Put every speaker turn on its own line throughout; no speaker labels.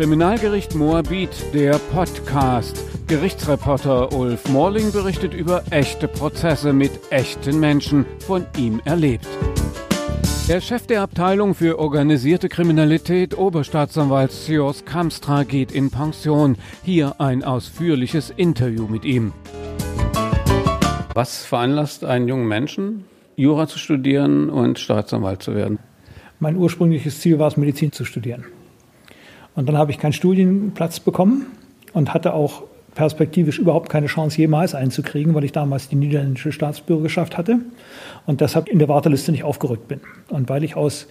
Kriminalgericht Moabit, der Podcast. Gerichtsreporter Ulf Morling berichtet über echte Prozesse mit echten Menschen, von ihm erlebt. Der Chef der Abteilung für organisierte Kriminalität, Oberstaatsanwalt Sios Kamstra, geht in Pension. Hier ein ausführliches Interview mit ihm. Was veranlasst einen jungen Menschen, Jura zu studieren und Staatsanwalt zu werden?
Mein ursprüngliches Ziel war es, Medizin zu studieren. Und dann habe ich keinen Studienplatz bekommen und hatte auch perspektivisch überhaupt keine Chance, jemals einzukriegen, weil ich damals die niederländische Staatsbürgerschaft hatte und deshalb in der Warteliste nicht aufgerückt bin. Und weil ich aus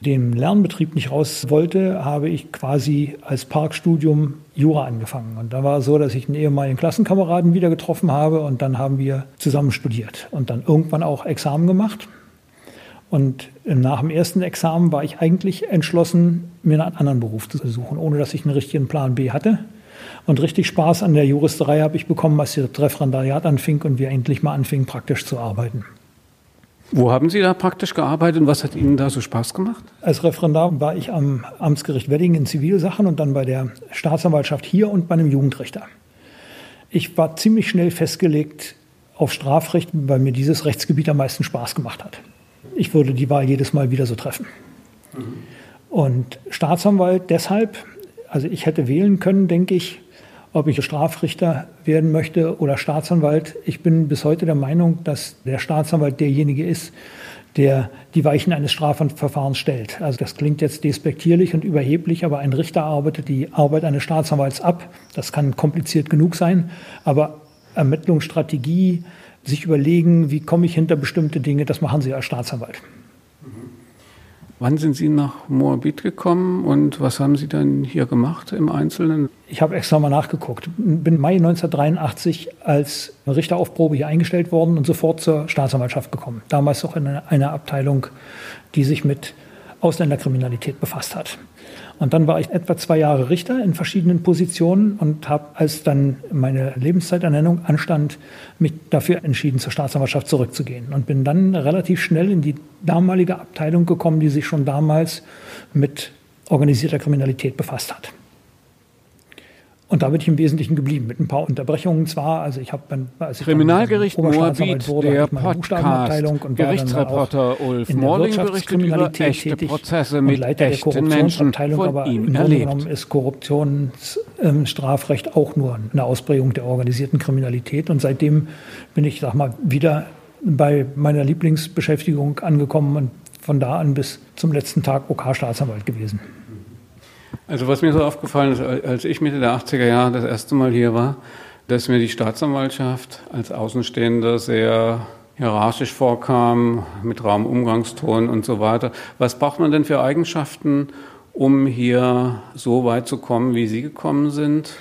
dem Lernbetrieb nicht raus wollte, habe ich quasi als Parkstudium Jura angefangen. Und da war es so, dass ich einen ehemaligen Klassenkameraden wieder getroffen habe und dann haben wir zusammen studiert und dann irgendwann auch Examen gemacht. Und nach dem ersten Examen war ich eigentlich entschlossen, mir einen anderen Beruf zu suchen, ohne dass ich einen richtigen Plan B hatte. Und richtig Spaß an der Juristerei habe ich bekommen, als das Referendariat anfing und wir endlich mal anfingen, praktisch zu arbeiten.
Wo haben Sie da praktisch gearbeitet und was hat Ihnen da so Spaß gemacht?
Als Referendar war ich am Amtsgericht Wedding in Zivilsachen und dann bei der Staatsanwaltschaft hier und bei einem Jugendrichter. Ich war ziemlich schnell festgelegt auf Strafrecht, weil mir dieses Rechtsgebiet am meisten Spaß gemacht hat ich würde die Wahl jedes Mal wieder so treffen. Mhm. Und Staatsanwalt deshalb, also ich hätte wählen können, denke ich, ob ich Strafrichter werden möchte oder Staatsanwalt. Ich bin bis heute der Meinung, dass der Staatsanwalt derjenige ist, der die Weichen eines Strafverfahrens stellt. Also das klingt jetzt despektierlich und überheblich, aber ein Richter arbeitet die Arbeit eines Staatsanwalts ab. Das kann kompliziert genug sein, aber Ermittlungsstrategie, sich überlegen, wie komme ich hinter bestimmte Dinge, das machen Sie als Staatsanwalt.
Wann sind Sie nach Moabit gekommen und was haben Sie dann hier gemacht im Einzelnen?
Ich habe extra mal nachgeguckt. Bin Mai 1983 als Richter auf Probe hier eingestellt worden und sofort zur Staatsanwaltschaft gekommen. Damals auch in einer Abteilung, die sich mit Ausländerkriminalität befasst hat. Und dann war ich etwa zwei Jahre Richter in verschiedenen Positionen und habe, als dann meine Lebenszeiternennung anstand, mich dafür entschieden, zur Staatsanwaltschaft zurückzugehen. Und bin dann relativ schnell in die damalige Abteilung gekommen, die sich schon damals mit organisierter Kriminalität befasst hat. Und da bin ich im Wesentlichen geblieben, mit ein paar Unterbrechungen zwar. Also ich habe
als ich Kriminalgericht Moabit, wurde, der Podcast, und Gerichtsreporter Ulf Morling berichtet über echte Prozesse mit
echten der Menschen von aber ihm erlebt. Ist Korruptionsstrafrecht ähm, auch nur eine Ausprägung der organisierten Kriminalität. Und seitdem bin ich, sag mal, wieder bei meiner Lieblingsbeschäftigung angekommen und von da an bis zum letzten Tag OK-Staatsanwalt gewesen.
Also was mir so aufgefallen ist, als ich Mitte der 80er Jahre das erste Mal hier war, dass mir die Staatsanwaltschaft als Außenstehender sehr hierarchisch vorkam, mit Raumumgangston und so weiter. Was braucht man denn für Eigenschaften, um hier so weit zu kommen, wie Sie gekommen sind?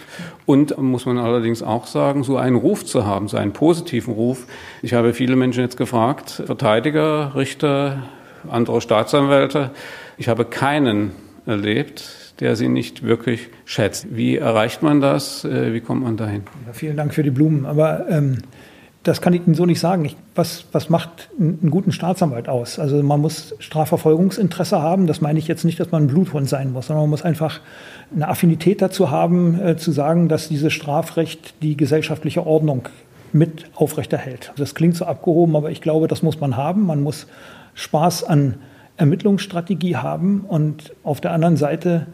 Und muss man allerdings auch sagen, so einen Ruf zu haben, so einen positiven Ruf. Ich habe viele Menschen jetzt gefragt, Verteidiger, Richter, andere Staatsanwälte. Ich habe keinen erlebt, der sie nicht wirklich schätzt. Wie erreicht man das? Äh, wie kommt man dahin?
Ja, vielen Dank für die Blumen. Aber ähm, das kann ich Ihnen so nicht sagen. Ich, was, was macht einen guten Staatsanwalt aus? Also man muss Strafverfolgungsinteresse haben. Das meine ich jetzt nicht, dass man ein Bluthund sein muss, sondern man muss einfach eine Affinität dazu haben, äh, zu sagen, dass dieses Strafrecht die gesellschaftliche Ordnung mit aufrechterhält. Das klingt so abgehoben, aber ich glaube, das muss man haben. Man muss Spaß an Ermittlungsstrategie haben und auf der anderen Seite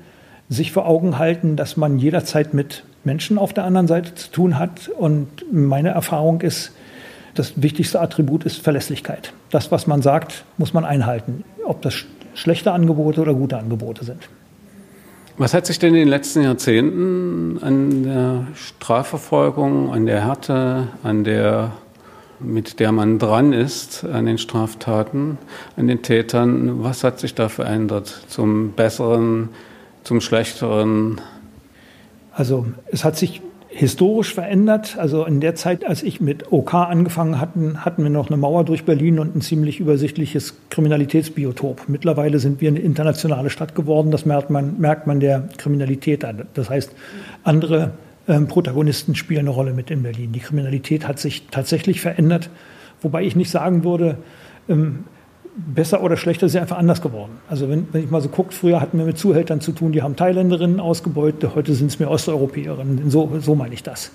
sich vor Augen halten, dass man jederzeit mit Menschen auf der anderen Seite zu tun hat. Und meine Erfahrung ist, das wichtigste Attribut ist Verlässlichkeit. Das, was man sagt, muss man einhalten, ob das schlechte Angebote oder gute Angebote sind.
Was hat sich denn in den letzten Jahrzehnten an der Strafverfolgung, an der Härte, an der, mit der man dran ist, an den Straftaten, an den Tätern, was hat sich da verändert zum Besseren, zum Schlechteren?
Also es hat sich historisch verändert. Also in der Zeit, als ich mit OK angefangen hatten, hatten wir noch eine Mauer durch Berlin und ein ziemlich übersichtliches Kriminalitätsbiotop. Mittlerweile sind wir eine internationale Stadt geworden. Das merkt man, merkt man der Kriminalität an. Das heißt, andere ähm, Protagonisten spielen eine Rolle mit in Berlin. Die Kriminalität hat sich tatsächlich verändert, wobei ich nicht sagen würde, ähm, besser oder schlechter ist einfach anders geworden. Also wenn, wenn ich mal so gucke, früher hatten wir mit Zuhältern zu tun, die haben Thailänderinnen ausgebeutet, heute sind es mehr Osteuropäerinnen. So, so meine ich das.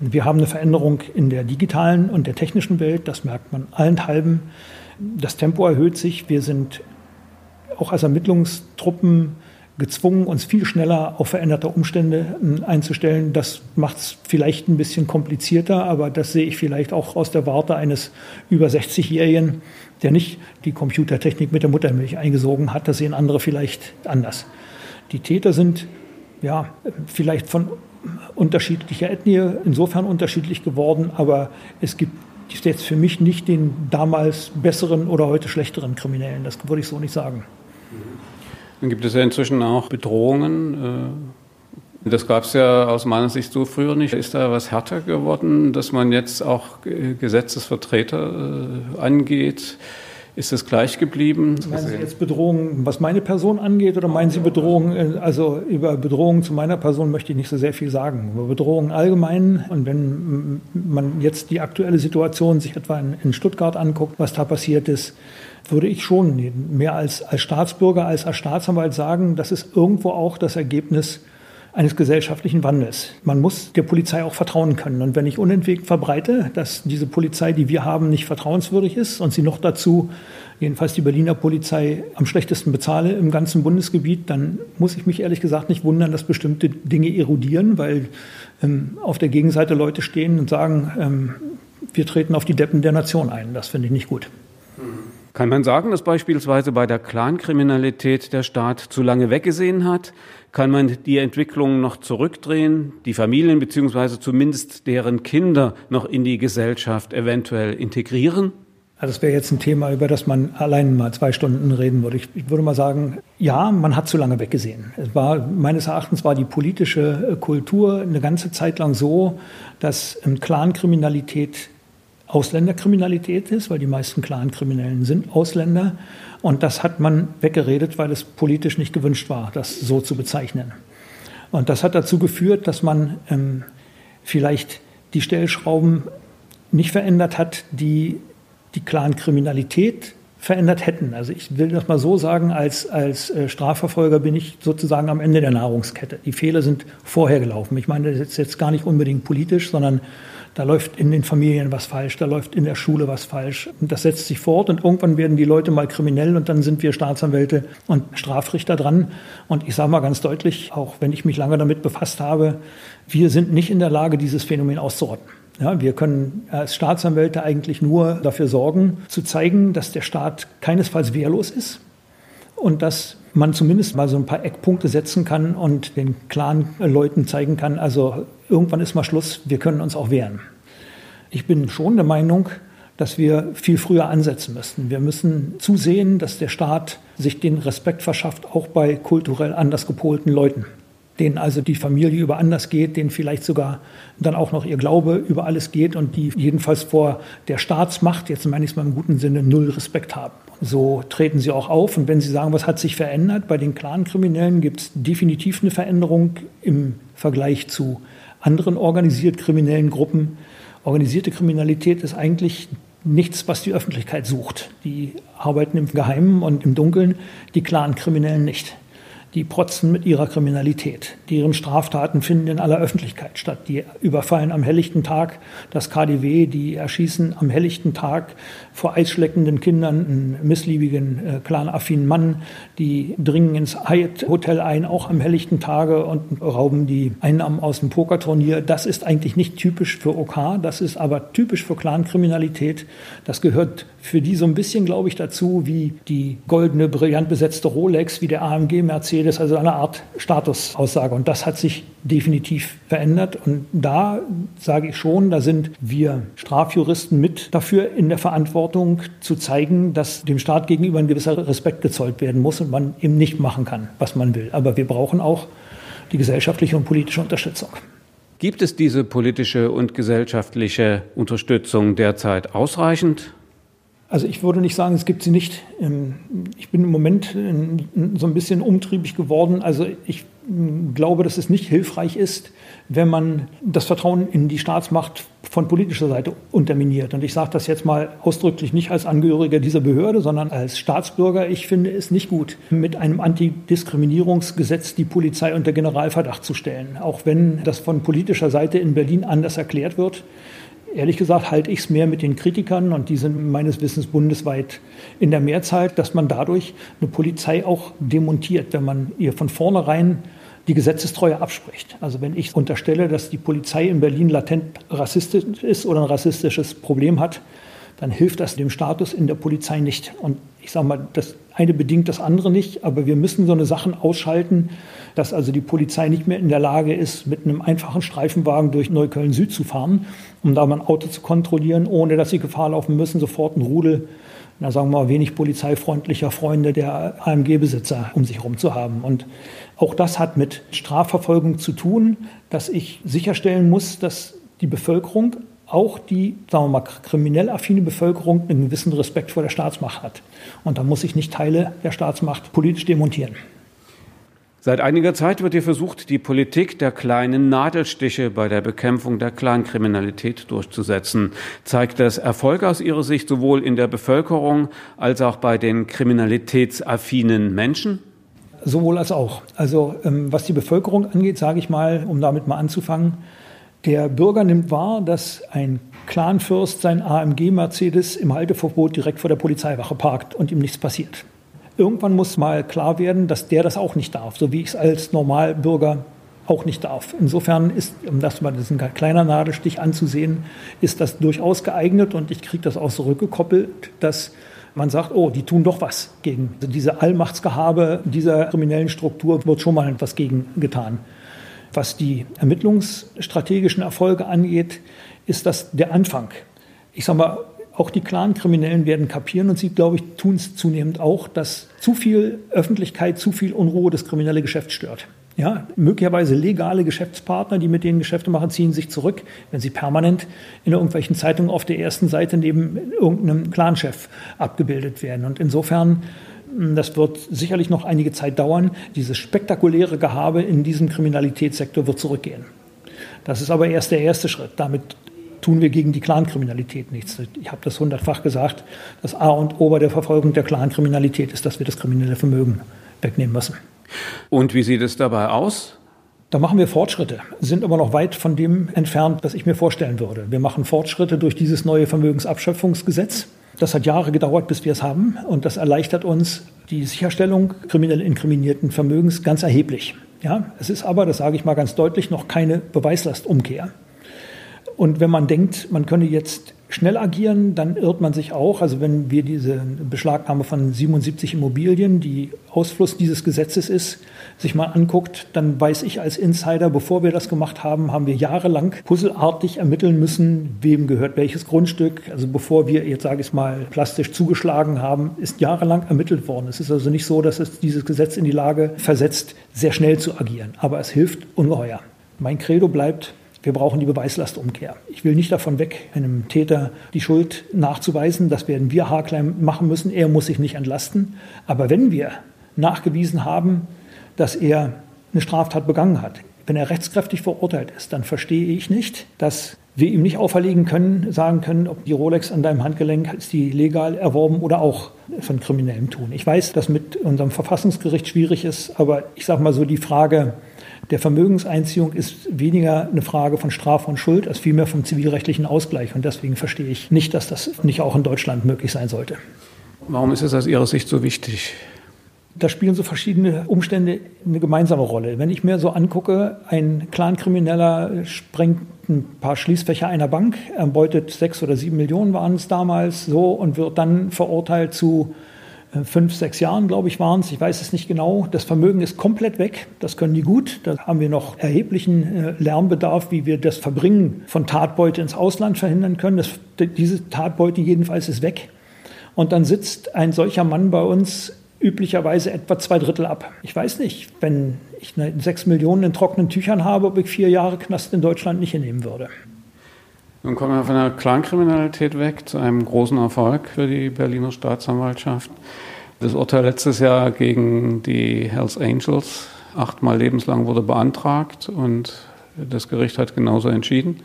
Wir haben eine Veränderung in der digitalen und der technischen Welt, das merkt man allenthalben. Das Tempo erhöht sich. Wir sind auch als Ermittlungstruppen gezwungen, uns viel schneller auf veränderte Umstände einzustellen. Das macht es vielleicht ein bisschen komplizierter, aber das sehe ich vielleicht auch aus der Warte eines über 60-Jährigen, der nicht die Computertechnik mit der Muttermilch eingesogen hat. Das sehen andere vielleicht anders. Die Täter sind ja vielleicht von unterschiedlicher Ethnie insofern unterschiedlich geworden, aber es gibt jetzt für mich nicht den damals besseren oder heute schlechteren Kriminellen. Das würde ich so nicht sagen.
Dann gibt es ja inzwischen auch Bedrohungen. Äh, das gab es ja aus meiner Sicht so früher nicht. Ist da was härter geworden, dass man jetzt auch Gesetzesvertreter äh, angeht? Ist es gleich geblieben?
Meinen Sie jetzt Bedrohungen, was meine Person angeht, oder meinen Sie Bedrohungen, also über Bedrohungen zu meiner Person möchte ich nicht so sehr viel sagen. Über Bedrohungen allgemein und wenn man jetzt die aktuelle Situation sich etwa in, Stuttgart anguckt, was da passiert ist, würde ich schon mehr als, als Staatsbürger, als als Staatsanwalt sagen, das ist irgendwo auch das Ergebnis eines gesellschaftlichen Wandels. Man muss der Polizei auch vertrauen können. Und wenn ich unentwegt verbreite, dass diese Polizei, die wir haben, nicht vertrauenswürdig ist und sie noch dazu, jedenfalls die Berliner Polizei, am schlechtesten bezahle im ganzen Bundesgebiet, dann muss ich mich ehrlich gesagt nicht wundern, dass bestimmte Dinge erodieren, weil ähm, auf der Gegenseite Leute stehen und sagen, ähm, wir treten auf die Deppen der Nation ein. Das finde ich nicht gut.
Kann man sagen, dass beispielsweise bei der Clankriminalität der Staat zu lange weggesehen hat? Kann man die Entwicklung noch zurückdrehen, die Familien bzw. zumindest deren Kinder noch in die Gesellschaft eventuell integrieren?
Also das wäre jetzt ein Thema, über das man allein mal zwei Stunden reden würde. Ich, ich, würde mal sagen, ja, man hat zu lange weggesehen. Es war, meines Erachtens war die politische Kultur eine ganze Zeit lang so, dass Clankriminalität Ausländerkriminalität ist, weil die meisten Clankriminellen sind Ausländer. Und das hat man weggeredet, weil es politisch nicht gewünscht war, das so zu bezeichnen. Und das hat dazu geführt, dass man ähm, vielleicht die Stellschrauben nicht verändert hat, die die Clankriminalität verändert hätten. Also ich will das mal so sagen, als, als äh, Strafverfolger bin ich sozusagen am Ende der Nahrungskette. Die Fehler sind vorher gelaufen. Ich meine, das ist jetzt gar nicht unbedingt politisch, sondern da läuft in den Familien was falsch, da läuft in der Schule was falsch. Und das setzt sich fort und irgendwann werden die Leute mal kriminell und dann sind wir Staatsanwälte und Strafrichter dran. Und ich sage mal ganz deutlich, auch wenn ich mich lange damit befasst habe, wir sind nicht in der Lage, dieses Phänomen auszurotten. Ja, wir können als Staatsanwälte eigentlich nur dafür sorgen, zu zeigen, dass der Staat keinesfalls wehrlos ist und dass man zumindest mal so ein paar Eckpunkte setzen kann und den klaren Leuten zeigen kann, also irgendwann ist mal Schluss, wir können uns auch wehren. Ich bin schon der Meinung, dass wir viel früher ansetzen müssten. Wir müssen zusehen, dass der Staat sich den Respekt verschafft, auch bei kulturell anders gepolten Leuten denen also die Familie über anders geht, denen vielleicht sogar dann auch noch ihr Glaube über alles geht und die jedenfalls vor der Staatsmacht, jetzt meine ich es mal im guten Sinne, null Respekt haben. So treten sie auch auf. Und wenn Sie sagen, was hat sich verändert, bei den Clan-Kriminellen gibt es definitiv eine Veränderung im Vergleich zu anderen organisiert kriminellen Gruppen. Organisierte Kriminalität ist eigentlich nichts, was die Öffentlichkeit sucht. Die arbeiten im Geheimen und im Dunkeln, die Clan-Kriminellen nicht die protzen mit ihrer Kriminalität. Deren Straftaten finden in aller Öffentlichkeit statt. Die überfallen am helllichten Tag das KDW, die erschießen am helllichten Tag vor eisschleckenden Kindern einen missliebigen, äh, clanaffinen Mann. Die dringen ins Hyatt Hotel ein, auch am helllichten Tage und rauben die Einnahmen aus dem Pokerturnier. Das ist eigentlich nicht typisch für OK, das ist aber typisch für Clankriminalität. Das gehört für die so ein bisschen, glaube ich, dazu wie die goldene, brillant besetzte Rolex, wie der AMG Mercedes, also eine Art Statusaussage. Und das hat sich definitiv verändert. Und da sage ich schon, da sind wir Strafjuristen mit dafür in der Verantwortung zu zeigen, dass dem Staat gegenüber ein gewisser Respekt gezollt werden muss und man eben nicht machen kann, was man will. Aber wir brauchen auch die gesellschaftliche und politische Unterstützung.
Gibt es diese politische und gesellschaftliche Unterstützung derzeit ausreichend?
Also ich würde nicht sagen, es gibt sie nicht. Ähm, ich bin im Moment so ein bisschen umtriebig geworden. Also ich glaube, dass es nicht hilfreich ist, wenn man das Vertrauen in die Staatsmacht von politischer Seite unterminiert. Und ich sage das jetzt mal ausdrücklich nicht als Angehöriger dieser Behörde, sondern als Staatsbürger. Ich finde es nicht gut, mit einem Antidiskriminierungsgesetz die Polizei unter Generalverdacht zu stellen. Auch wenn das von politischer Seite in Berlin anders erklärt wird. Ehrlich gesagt halte ich es mehr mit den Kritikern, und die sind meines Wissens bundesweit in der Mehrzahl, dass man dadurch eine Polizei auch demontiert, wenn man ihr von vornherein die Gesetzestreue abspricht. Also wenn ich unterstelle, dass die Polizei in Berlin latent rassistisch ist oder ein rassistisches Problem hat, dann hilft das dem Status in der Polizei nicht. Und ich sage mal, das eine bedingt das andere nicht, aber wir müssen so eine Sachen ausschalten, dass also die Polizei nicht mehr in der Lage ist, mit einem einfachen Streifenwagen durch Neukölln Süd zu fahren, um da mal ein Auto zu kontrollieren, ohne dass sie Gefahr laufen müssen, sofort einen Rudel, na sagen wir mal, wenig polizeifreundlicher Freunde der AMG-Besitzer um sich herum zu haben. Und auch das hat mit Strafverfolgung zu tun, dass ich sicherstellen muss, dass die Bevölkerung, auch die, sagen wir mal, kriminell affine Bevölkerung, einen gewissen Respekt vor der Staatsmacht hat. Und da muss ich nicht Teile der Staatsmacht politisch demontieren.
Seit einiger Zeit wird hier versucht, die Politik der kleinen Nadelstiche bei der Bekämpfung der Clankriminalität durchzusetzen. Zeigt das Erfolg aus Ihrer Sicht sowohl in der Bevölkerung als auch bei den kriminalitätsaffinen Menschen?
Sowohl als auch. Also ähm, was die Bevölkerung angeht, sage ich mal, um damit mal anzufangen, der Bürger nimmt wahr, dass ein Clanfürst sein AMG Mercedes im Halteverbot direkt vor der Polizeiwache parkt und ihm nichts passiert irgendwann muss mal klar werden, dass der das auch nicht darf, so wie ich es als Normalbürger auch nicht darf. Insofern ist, um das mal das ist ein kleiner Nadelstich anzusehen, ist das durchaus geeignet und ich kriege das auch zurückgekoppelt, dass man sagt, oh, die tun doch was gegen diese Allmachtsgehabe dieser kriminellen Struktur, wird schon mal etwas gegen getan. Was die ermittlungsstrategischen Erfolge angeht, ist das der Anfang. Ich sage mal, auch die Clan-Kriminellen werden kapieren und sie, glaube ich, tun es zunehmend auch, dass zu viel Öffentlichkeit, zu viel Unruhe das kriminelle Geschäft stört. Ja, möglicherweise legale Geschäftspartner, die mit denen Geschäfte machen, ziehen sich zurück, wenn sie permanent in irgendwelchen Zeitungen auf der ersten Seite neben irgendeinem Clanchef abgebildet werden. Und insofern, hm, das wird sicherlich noch einige Zeit dauern. Dieses spektakuläre Gehabe in diesem Kriminalitätssektor wird zurückgehen. Das ist aber erst der erste Schritt. Damit tun wir gegen die Clankriminalität nichts. Ich habe das hundertfach gesagt. Das A und O bei der Verfolgung der Clankriminalität ist, dass wir das kriminelle Vermögen wegnehmen müssen.
Und wie sieht es dabei aus?
Da machen wir Fortschritte, sind aber noch weit von dem entfernt, was ich mir vorstellen würde. Wir machen Fortschritte durch dieses neue Vermögensabschöpfungsgesetz. Das hat Jahre gedauert, bis wir es haben. Und das erleichtert uns die Sicherstellung kriminell inkriminierten Vermögens ganz erheblich. Ja, es ist aber, das sage ich mal ganz deutlich, noch keine Beweislastumkehr. Und wenn man denkt, man könne jetzt schnell agieren, dann irrt man sich auch. Also wenn wir diese Beschlagnahme von 77 Immobilien, die Ausfluss dieses Gesetzes ist, sich mal anguckt, dann weiß ich als Insider, bevor wir das gemacht haben, haben wir jahrelang puzzelartig ermitteln müssen, wem gehört welches Grundstück. Also bevor wir, jetzt sage ich mal, plastisch zugeschlagen haben, ist jahrelang ermittelt worden. Es ist also nicht so, dass es dieses Gesetz in die Lage versetzt, sehr schnell zu agieren. Aber es hilft ungeheuer. Mein Credo bleibt, wir brauchen die Beweislastumkehr. Ich will nicht davon weg, einem Täter die Schuld nachzuweisen. Das werden wir haarklein machen müssen. Er muss sich nicht entlasten. Aber wenn wir nachgewiesen haben, dass er eine Straftat begangen hat, wenn er rechtskräftig verurteilt ist, dann verstehe ich nicht, dass wir ihm nicht auferlegen können, sagen können, ob die Rolex an deinem Handgelenk ist die legal erworben oder auch von kriminellem Tun. Ich weiß, dass mit unserem Verfassungsgericht schwierig ist, aber ich sage mal so die Frage, der Vermögenseinziehung ist weniger eine Frage von Strafe und Schuld als vielmehr vom zivilrechtlichen Ausgleich. Und deswegen verstehe ich nicht, dass das nicht auch in Deutschland möglich sein sollte.
Warum ist es aus Ihrer Sicht so wichtig?
Da spielen so verschiedene Umstände eine gemeinsame Rolle. Wenn ich mir so angucke, ein Clan-Krimineller sprengt ein paar Schließfächer einer Bank, erbeutet sechs oder sieben Millionen waren es damals so und wird dann verurteilt zu fünf, sechs Jahren, glaube ich, waren es. Ich weiß es nicht genau. Das Vermögen ist komplett weg. Das können die gut. Da haben wir noch erheblichen äh, Lernbedarf, wie wir das Verbringen von Tatbeute ins Ausland verhindern können. Das, diese Tatbeute jedenfalls ist weg. Und dann sitzt ein solcher Mann bei uns üblicherweise etwa zwei Drittel ab. Ich weiß nicht, wenn ich sechs Millionen in trockenen Tüchern habe, ob ich vier Jahre Knast in Deutschland nicht hinnehmen würde.
Nun kommen wir von der Clankriminalität weg zu einem großen Erfolg für die Berliner Staatsanwaltschaft. Das Urteil letztes Jahr gegen die Hells Angels, achtmal lebenslang wurde beantragt und das Gericht hat genauso entschieden.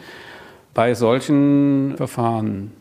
Bei solchen Verfahren,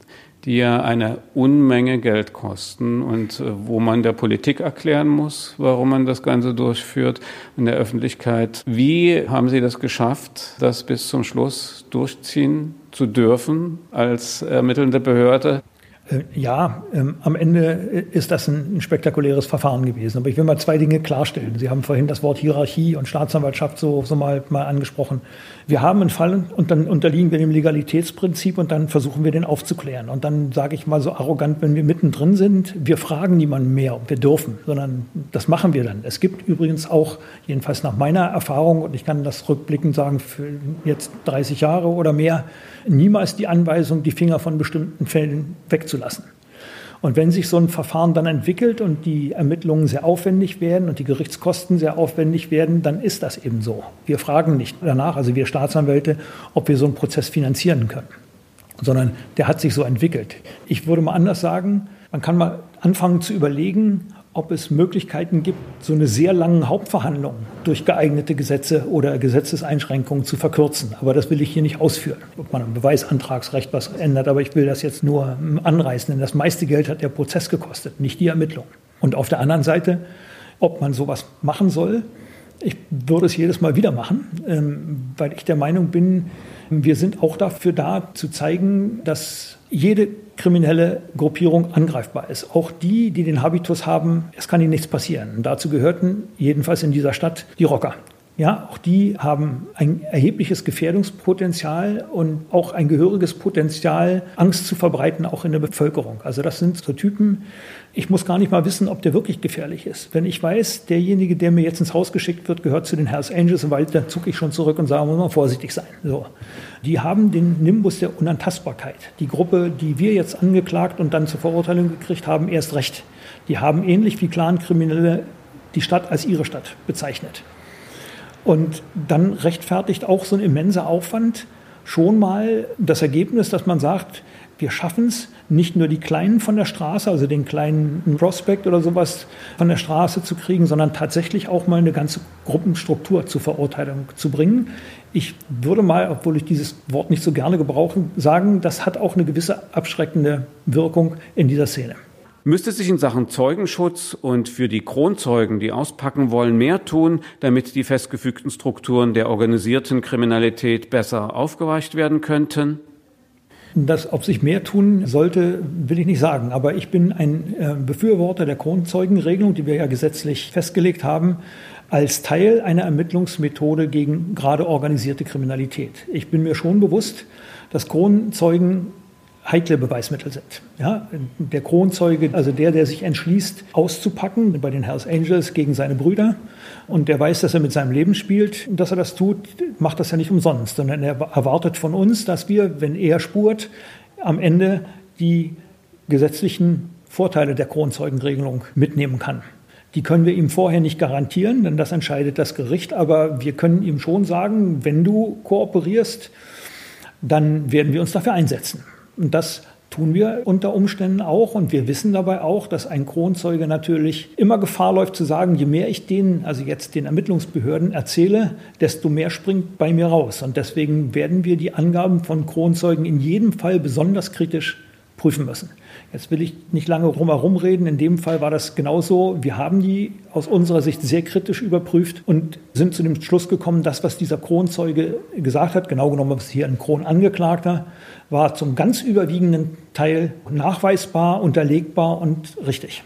die ja eine Unmenge Geld kosten und wo man der Politik erklären muss, warum man das Ganze durchführt in der Öffentlichkeit. Wie haben Sie das geschafft, das bis zum Schluss durchziehen zu dürfen als ermittelnde Behörde?
Äh, ja, ähm, am Ende ist das ein, ein, spektakuläres Verfahren gewesen. Aber ich will mal zwei Dinge klarstellen. Sie haben vorhin das Wort Hierarchie und Staatsanwaltschaft so, so mal, mal angesprochen. Wir haben einen Fall und dann unterliegen wir dem Legalitätsprinzip und dann versuchen wir den aufzuklären. Und dann sage ich mal so arrogant, wenn wir mittendrin sind, wir fragen niemanden mehr, ob wir dürfen, sondern das machen wir dann. Es gibt übrigens auch, jedenfalls nach meiner Erfahrung, und ich kann das rückblickend sagen, für jetzt 30 Jahre oder mehr, niemals die Anweisung, die Finger von bestimmten Fällen wegzulassen. Und wenn sich so ein Verfahren dann entwickelt und die Ermittlungen sehr aufwendig werden und die Gerichtskosten sehr aufwendig werden, dann ist das eben so. Wir fragen nicht danach, also wir Staatsanwälte, ob wir so einen Prozess finanzieren können, sondern der hat sich so entwickelt. Ich würde mal anders sagen, man kann mal anfangen zu überlegen, ob es Möglichkeiten gibt, so eine sehr lange Hauptverhandlung durch geeignete Gesetze oder Gesetzeseinschränkungen zu verkürzen. Aber das will ich hier nicht ausführen, ob man am Beweisantragsrecht was ändert. Aber ich will das jetzt nur anreißen, denn das meiste Geld hat der Prozess gekostet, nicht die Ermittlung. Und auf der anderen Seite, ob man sowas machen soll, ich würde es jedes Mal wieder machen, ähm, weil ich der Meinung bin, wir sind auch dafür da, zu zeigen, dass jede kriminelle Gruppierung angreifbar ist. Auch die, die den Habitus haben, es kann ihnen nichts passieren. Dazu gehörten jedenfalls in dieser Stadt die Rocker. Ja, auch die haben ein erhebliches Gefährdungspotenzial und auch ein gehöriges Potenzial, Angst zu verbreiten, auch in der Bevölkerung. Also das sind so Typen, ich muss gar nicht mal wissen, ob der wirklich gefährlich ist. Wenn ich weiß, derjenige, der mir jetzt ins Haus geschickt wird, gehört zu den Hells Angels, weil da zucke ich schon zurück und sage, muss man vorsichtig sein. So. Die haben den Nimbus der Unantastbarkeit. Die Gruppe, die wir jetzt angeklagt und dann zur Verurteilung gekriegt haben, erst recht. Die haben ähnlich wie Clankriminelle die Stadt als ihre Stadt bezeichnet. Und dann rechtfertigt auch so ein immenser Aufwand schon mal das Ergebnis, dass man sagt, wir schaffen es, nicht nur die Kleinen von der Straße, also den kleinen Prospekt oder sowas von der Straße zu kriegen, sondern tatsächlich auch mal eine ganze Gruppenstruktur zur Verurteilung zu bringen. Ich würde mal, obwohl ich dieses Wort nicht so gerne gebrauche, sagen, das hat auch eine gewisse abschreckende Wirkung in dieser Szene.
Müsste sich in Sachen Zeugenschutz und für die Kronzeugen, die auspacken wollen, mehr tun, damit die festgefügten Strukturen der organisierten Kriminalität besser aufgeweicht werden könnten?
Das, ob sich mehr tun sollte, will ich nicht sagen. Aber ich bin ein äh, Befürworter der Kronzeugenregelung, die wir ja gesetzlich festgelegt haben, als Teil einer Ermittlungsmethode gegen gerade organisierte Kriminalität. Ich bin mir schon bewusst, dass Kronzeugen heikle Beweismittel sind. Ja, der Kronzeuge, also der, der sich entschließt, auszupacken bei den Hells Angels gegen seine Brüder und der weiß, dass er mit seinem Leben spielt, dass er das tut, macht das ja nicht umsonst, sondern er erwartet von uns, dass wir, wenn er spurt, am Ende die gesetzlichen Vorteile der Kronzeugenregelung mitnehmen kann. Die können wir ihm vorher nicht garantieren, denn das entscheidet das Gericht, aber wir können ihm schon sagen, wenn du kooperierst, dann werden wir uns dafür einsetzen. Und das tun wir unter Umständen auch. Und wir wissen dabei auch, dass ein Kronzeuge natürlich immer Gefahr läuft zu sagen, je mehr ich denen, also jetzt den Ermittlungsbehörden erzähle, desto mehr springt bei mir raus. Und deswegen werden wir die Angaben von Kronzeugen in jedem Fall besonders kritisch prüfen müssen. Jetzt will ich nicht lange drumherum reden. In dem Fall war das genauso. Wir haben die aus unserer Sicht sehr kritisch überprüft und sind zu dem Schluss gekommen, das, was dieser Kronzeuge gesagt hat, genau genommen was hier ein Kronangeklagter, war zum ganz überwiegenden Teil nachweisbar, unterlegbar und richtig.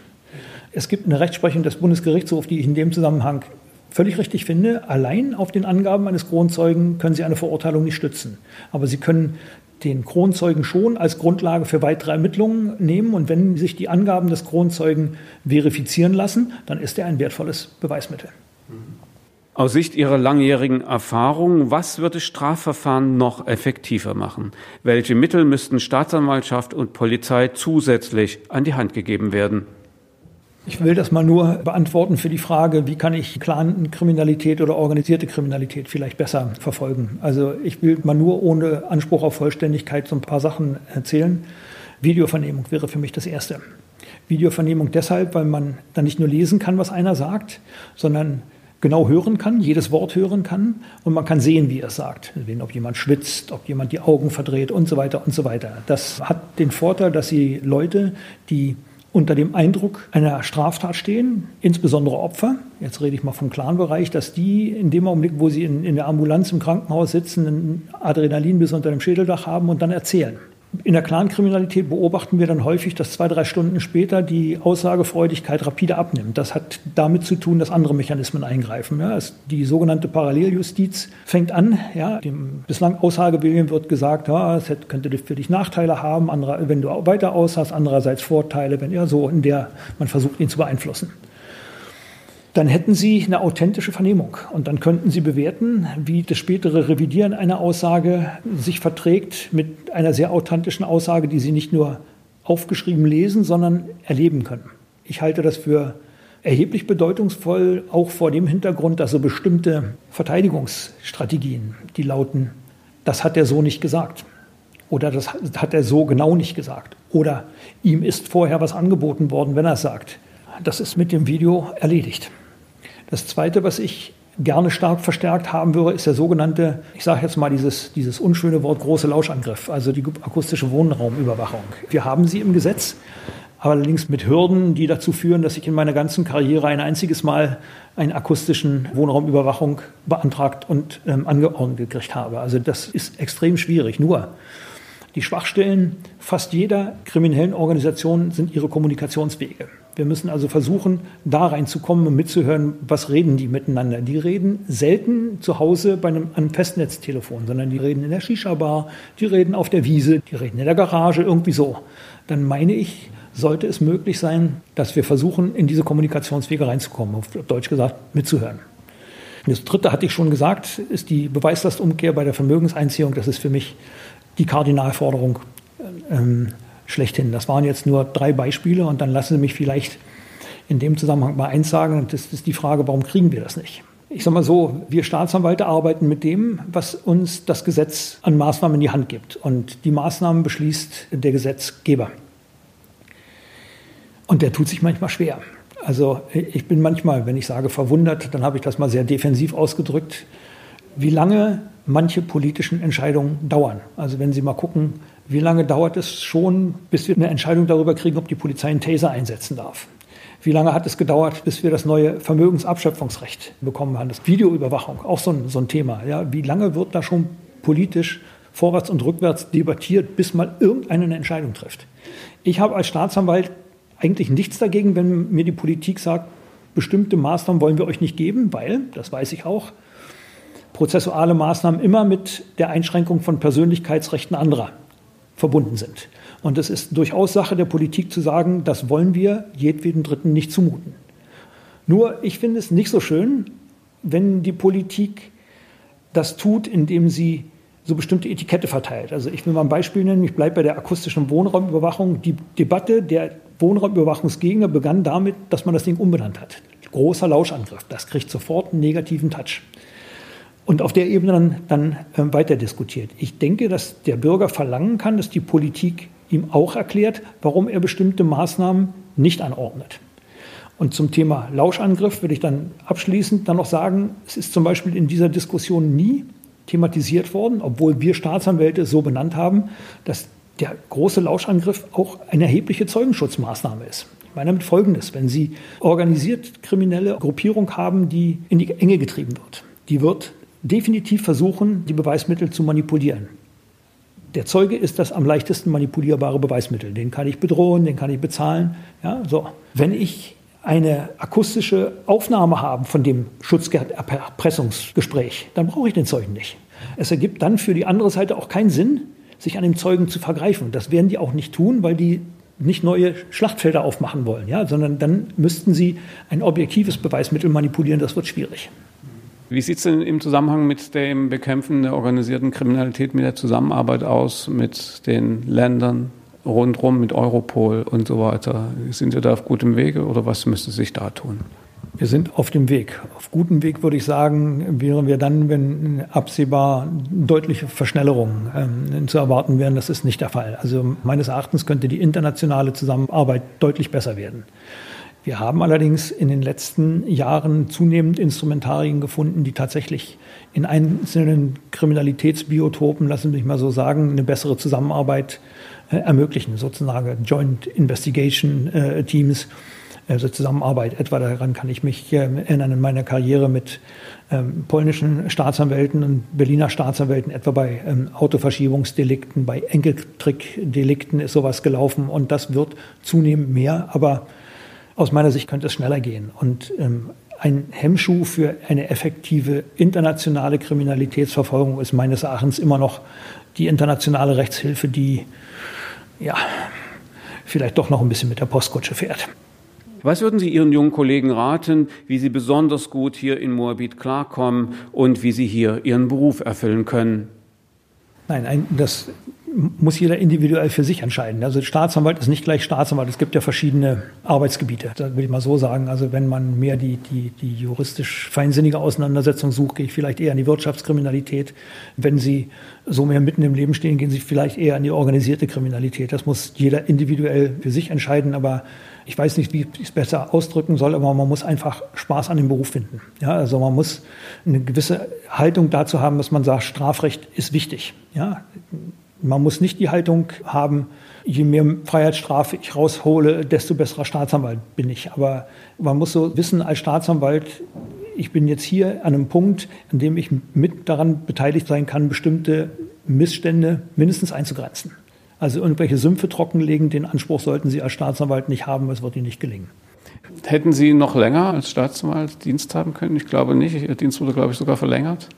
Es gibt eine Rechtsprechung des Bundesgerichtshofs, die ich in dem Zusammenhang völlig richtig finde. Allein auf den Angaben eines Kronzeugen können Sie eine Verurteilung nicht stützen. Aber Sie können den Kronzeugen schon als Grundlage für weitere Ermittlungen nehmen. Und wenn sich die Angaben des Kronzeugen verifizieren lassen, dann ist er ein wertvolles Beweismittel.
Aus Sicht Ihrer langjährigen Erfahrung, was würde Strafverfahren noch effektiver machen? Welche Mittel müssten Staatsanwaltschaft und Polizei zusätzlich an die Hand gegeben werden?
Ich will das mal nur beantworten für die Frage, wie kann ich Clan-Kriminalität oder organisierte Kriminalität vielleicht besser verfolgen. Also ich will mal nur ohne Anspruch auf Vollständigkeit so ein paar Sachen erzählen. Videovernehmung wäre für mich das Erste. Videovernehmung deshalb, weil man dann nicht nur lesen kann, was einer sagt, sondern genau hören kann, jedes Wort hören kann und man kann sehen, wie er es sagt. Ob jemand schwitzt, ob jemand die Augen verdreht und so weiter und so weiter. Das hat den Vorteil, dass sie Leute, die unter dem Eindruck einer Straftat stehen, insbesondere Opfer, jetzt rede ich mal vom Clanbereich, dass die in dem Augenblick, wo sie in, in der Ambulanz im Krankenhaus sitzen, ein Adrenalin bis unter dem Schädeldach haben und dann erzählen. In der Clankriminalität beobachten wir dann häufig, dass zwei, drei Stunden später die Aussagefreudigkeit rapide abnimmt. Das hat damit zu tun, dass andere Mechanismen eingreifen. Ja, die sogenannte Paralleljustiz fängt an. Ja, dem bislang Aussagewillen wird gesagt, ja, es könnte für dich Nachteile haben, andere, wenn du weiter aussagst, andererseits Vorteile, wenn ja so in der man versucht, ihn zu beeinflussen dann hätten Sie eine authentische Vernehmung und dann könnten Sie bewerten, wie das spätere Revidieren einer Aussage sich verträgt mit einer sehr authentischen Aussage, die Sie nicht nur aufgeschrieben lesen, sondern erleben können. Ich halte das für erheblich bedeutungsvoll, auch vor dem Hintergrund, dass so bestimmte Verteidigungsstrategien, die lauten, das hat er so nicht gesagt oder das hat er so genau nicht gesagt oder ihm ist vorher was angeboten worden, wenn er es sagt. Das ist mit dem Video erledigt. Das Zweite, was ich gerne stark verstärkt haben würde, ist der sogenannte, ich sage jetzt mal dieses, dieses unschöne Wort große Lauschangriff, also die akustische Wohnraumüberwachung. Wir haben sie im Gesetz, allerdings mit Hürden, die dazu führen, dass ich in meiner ganzen Karriere ein einziges Mal eine akustischen Wohnraumüberwachung beantragt und ähm, angeordnet gekriegt habe. Also das ist extrem schwierig. Nur die Schwachstellen fast jeder kriminellen Organisation sind ihre Kommunikationswege. Wir müssen also versuchen, da reinzukommen und mitzuhören, was reden die miteinander. Die reden selten zu Hause bei einem, einem Festnetztelefon, sondern die reden in der Shisha-Bar, die reden auf der Wiese, die reden in der Garage, irgendwie so. Dann meine ich, sollte es möglich sein, dass wir versuchen, in diese Kommunikationswege reinzukommen, auf Deutsch gesagt, mitzuhören. Das dritte hatte ich schon gesagt, ist die Beweislastumkehr bei der Vermögenseinziehung. Das ist für mich die Kardinalforderung. Ähm, schlechthin. Das waren jetzt nur drei Beispiele und dann lassen Sie mich vielleicht in dem Zusammenhang mal eins sagen, und das ist die Frage, warum kriegen wir das nicht? Ich sage mal so, wir Staatsanwälte arbeiten mit dem, was uns das Gesetz an Maßnahmen in die Hand gibt. Und die Maßnahmen beschließt der Gesetzgeber. Und der tut sich manchmal schwer. Also ich bin manchmal, wenn ich sage verwundert, dann habe ich das mal sehr defensiv ausgedrückt, wie lange manche politischen Entscheidungen dauern. Also wenn Sie mal gucken, wie lange dauert es schon, bis wir eine Entscheidung darüber kriegen, ob die Polizei einen Taser einsetzen darf? Wie lange hat es gedauert, bis wir das neue Vermögensabschöpfungsrecht bekommen haben? Das Videoüberwachung, auch so ein, so ein Thema. Ja, wie lange wird da schon politisch vorwärts und rückwärts debattiert, bis mal irgendeine eine Entscheidung trifft? Ich habe als Staatsanwalt eigentlich nichts dagegen, wenn mir die Politik sagt, bestimmte Maßnahmen wollen wir euch nicht geben, weil, das weiß ich auch, prozessuale Maßnahmen immer mit der Einschränkung von Persönlichkeitsrechten anderer verbunden sind. Und es ist durchaus Sache der Politik zu sagen, das wollen wir jedweden Dritten nicht zumuten. Nur, ich finde es nicht so schön, wenn die Politik das tut, indem sie so bestimmte Etikette verteilt. Also ich will mal ein Beispiel nennen, ich bleibe bei der akustischen Wohnraumüberwachung. Die Debatte der Wohnraumüberwachungsgegner begann damit, dass man das Ding umbenannt hat. Großer Lauschangriff, das kriegt sofort einen negativen Touch und auf der Ebene dann, dann äh, weiter diskutiert. Ich denke, dass der Bürger verlangen kann, dass die Politik ihm auch erklärt, warum er bestimmte Maßnahmen nicht anordnet. Und zum Thema Lauschangriff würde ich dann abschließend dann noch sagen, es ist zum Beispiel in dieser Diskussion nie thematisiert worden, obwohl wir Staatsanwälte so benannt haben, dass der große Lauschangriff auch eine erhebliche Zeugenschutzmaßnahme ist. Ich meine damit Folgendes, wenn Sie organisiert kriminelle Gruppierung haben, die in die Enge getrieben wird, die wird definitiv versuchen, die Beweismittel zu manipulieren. Der Zeuge ist das am leichtesten manipulierbare Beweismittel. Den kann ich bedrohen, den kann ich bezahlen. Ja, so. Wenn ich eine akustische Aufnahme habe von dem Schutzerpressungsgespräch, dann brauche ich den Zeugen nicht. Es ergibt dann für die andere Seite auch keinen Sinn, sich an dem Zeugen zu vergreifen. Das werden die auch nicht tun, weil die nicht neue Schlachtfelder aufmachen wollen, ja, sondern dann müssten sie ein objektives Beweismittel manipulieren. Das wird schwierig.
Wie sieht es denn im Zusammenhang mit dem Bekämpfen der organisierten Kriminalität, mit der Zusammenarbeit aus, mit den Ländern rundherum, mit Europol und so weiter? Sind wir da auf gutem Wege oder was müsste sich da tun?
Wir sind auf dem Weg. Auf gutem Weg würde ich sagen, wären wir dann, wenn absehbar deutliche Verschnellerungen ähm, zu erwarten wären. Das ist nicht der Fall. Also meines Erachtens könnte die internationale Zusammenarbeit deutlich besser werden. Wir haben allerdings in den letzten Jahren zunehmend Instrumentarien gefunden, die tatsächlich in einzelnen Kriminalitätsbiotopen, lassen Sie mich mal so sagen, eine bessere Zusammenarbeit äh, ermöglichen, sozusagen Joint Investigation äh, Teams, also Zusammenarbeit. Etwa daran kann ich mich äh, erinnern in meiner Karriere mit ähm, polnischen Staatsanwälten und Berliner Staatsanwälten, etwa bei ähm, Autoverschiebungsdelikten, bei Enkeltrickdelikten ist sowas gelaufen und das wird zunehmend mehr, aber aus meiner Sicht könnte es schneller gehen. Und ähm, ein Hemmschuh für eine effektive internationale Kriminalitätsverfolgung ist meines Erachtens immer noch die internationale Rechtshilfe, die ja vielleicht doch noch ein bisschen mit der Postkutsche fährt.
Was würden Sie Ihren jungen Kollegen raten, wie sie besonders gut hier in Moabit klarkommen und wie sie hier ihren Beruf erfüllen können?
Nein, ein, das muss jeder individuell für sich entscheiden. Also Staatsanwalt ist nicht gleich Staatsanwalt. Es gibt ja verschiedene Arbeitsgebiete, das will ich mal so sagen. Also wenn man mehr die, die, die juristisch feinsinnige Auseinandersetzung sucht, gehe ich vielleicht eher an die Wirtschaftskriminalität. Wenn Sie so mehr mitten im Leben stehen, gehen Sie vielleicht eher an die organisierte Kriminalität. Das muss jeder individuell für sich entscheiden. Aber ich weiß nicht, wie ich es besser ausdrücken soll, aber man muss einfach Spaß an dem Beruf finden. Ja, also man muss eine gewisse Haltung dazu haben, dass man sagt, Strafrecht ist wichtig. Ja, man muss nicht die Haltung haben, je mehr Freiheitsstrafe ich raushole, desto besserer Staatsanwalt bin ich. Aber man muss so wissen als Staatsanwalt, ich bin jetzt hier an einem Punkt, an dem ich mit daran beteiligt sein kann, bestimmte Missstände mindestens einzugrenzen. Also irgendwelche Sümpfe trockenlegen, den Anspruch sollten Sie als Staatsanwalt nicht haben, es wird Ihnen nicht gelingen.
Hätten Sie noch länger als Staatsanwalt Dienst haben können? Ich glaube nicht. Ihr Dienst wurde, glaube ich, sogar verlängert.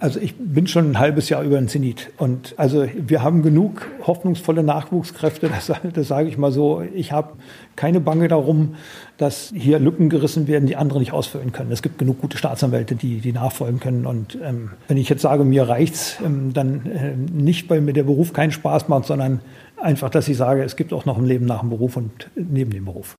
Also ich bin schon ein halbes Jahr über den Zenit. Und also wir haben genug hoffnungsvolle Nachwuchskräfte, das, das sage ich mal so. Ich habe keine Bange darum, dass hier Lücken gerissen werden, die andere nicht ausfüllen können. Es gibt genug gute Staatsanwälte, die, die nachfolgen können. Und ähm, wenn ich jetzt sage, mir reicht's, ähm, dann äh, nicht, weil mir der Beruf keinen Spaß macht, sondern einfach, dass ich sage, es gibt auch noch ein Leben nach dem Beruf und neben dem Beruf.